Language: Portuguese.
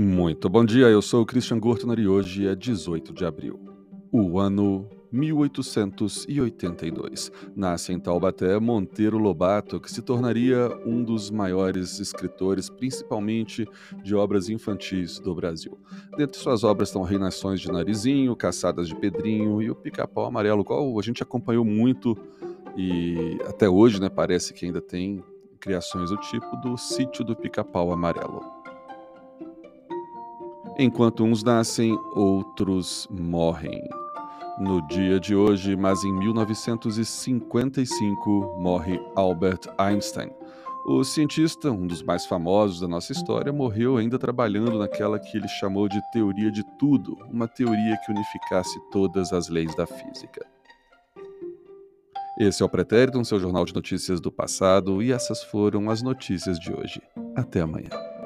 Muito bom dia, eu sou o Christian Gortner e hoje é 18 de abril. O ano 1882. Nasce em Taubaté Monteiro Lobato, que se tornaria um dos maiores escritores, principalmente de obras infantis do Brasil. Dentre suas obras estão Reinações de Narizinho, Caçadas de Pedrinho e o Pica-Pau Amarelo, qual a gente acompanhou muito e até hoje né, parece que ainda tem criações do tipo do Sítio do Pica-Pau Amarelo. Enquanto uns nascem, outros morrem. No dia de hoje, mas em 1955, morre Albert Einstein. O cientista, um dos mais famosos da nossa história, morreu ainda trabalhando naquela que ele chamou de teoria de tudo, uma teoria que unificasse todas as leis da física. Esse é o Pretérito, seu jornal de notícias do passado, e essas foram as notícias de hoje. Até amanhã.